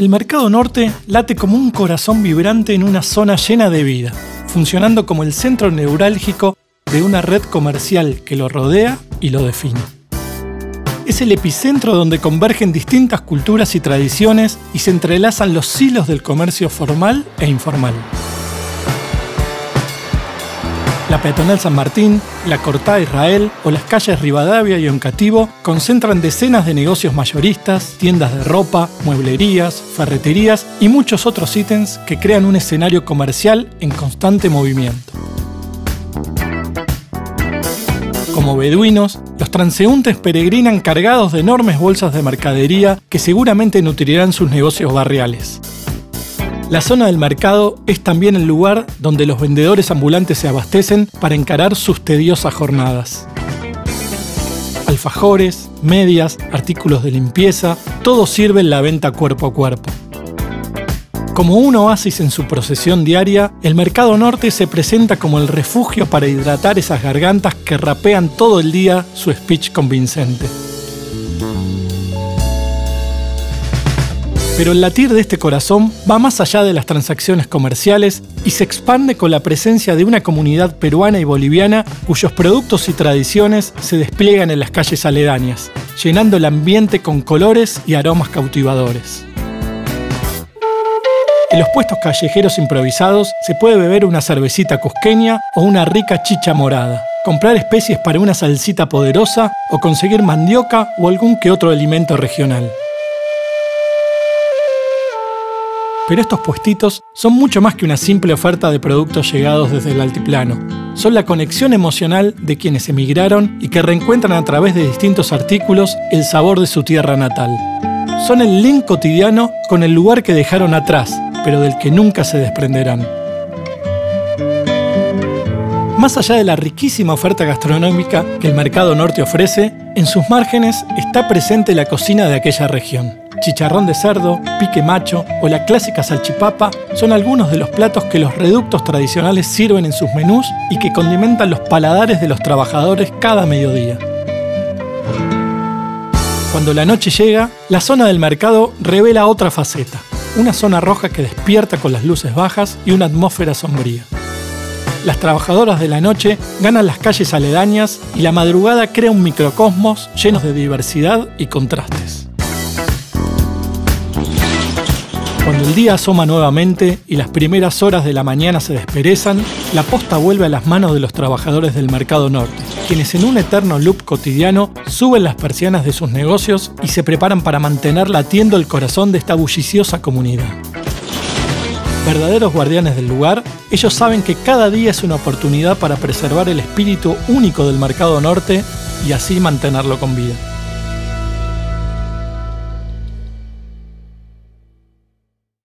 El Mercado Norte late como un corazón vibrante en una zona llena de vida, funcionando como el centro neurálgico de una red comercial que lo rodea y lo define. Es el epicentro donde convergen distintas culturas y tradiciones y se entrelazan los hilos del comercio formal e informal. La peatonal San Martín, la Cortá Israel o las calles Rivadavia y Oncativo concentran decenas de negocios mayoristas, tiendas de ropa, mueblerías, ferreterías y muchos otros ítems que crean un escenario comercial en constante movimiento. Como beduinos, los transeúntes peregrinan cargados de enormes bolsas de mercadería que seguramente nutrirán sus negocios barriales. La zona del mercado es también el lugar donde los vendedores ambulantes se abastecen para encarar sus tediosas jornadas. Alfajores, medias, artículos de limpieza, todo sirve en la venta cuerpo a cuerpo. Como un oasis en su procesión diaria, el Mercado Norte se presenta como el refugio para hidratar esas gargantas que rapean todo el día su speech convincente. Pero el latir de este corazón va más allá de las transacciones comerciales y se expande con la presencia de una comunidad peruana y boliviana cuyos productos y tradiciones se despliegan en las calles aledañas, llenando el ambiente con colores y aromas cautivadores. En los puestos callejeros improvisados se puede beber una cervecita cusqueña o una rica chicha morada, comprar especies para una salsita poderosa o conseguir mandioca o algún que otro alimento regional. Pero estos puestitos son mucho más que una simple oferta de productos llegados desde el altiplano. Son la conexión emocional de quienes emigraron y que reencuentran a través de distintos artículos el sabor de su tierra natal. Son el link cotidiano con el lugar que dejaron atrás, pero del que nunca se desprenderán. Más allá de la riquísima oferta gastronómica que el Mercado Norte ofrece, en sus márgenes está presente la cocina de aquella región chicharrón de cerdo, pique macho o la clásica salchipapa son algunos de los platos que los reductos tradicionales sirven en sus menús y que condimentan los paladares de los trabajadores cada mediodía. Cuando la noche llega, la zona del mercado revela otra faceta, una zona roja que despierta con las luces bajas y una atmósfera sombría. Las trabajadoras de la noche ganan las calles aledañas y la madrugada crea un microcosmos lleno de diversidad y contrastes. Cuando el día asoma nuevamente y las primeras horas de la mañana se desperezan, la posta vuelve a las manos de los trabajadores del Mercado Norte, quienes en un eterno loop cotidiano suben las persianas de sus negocios y se preparan para mantener latiendo el corazón de esta bulliciosa comunidad. Verdaderos guardianes del lugar, ellos saben que cada día es una oportunidad para preservar el espíritu único del Mercado Norte y así mantenerlo con vida.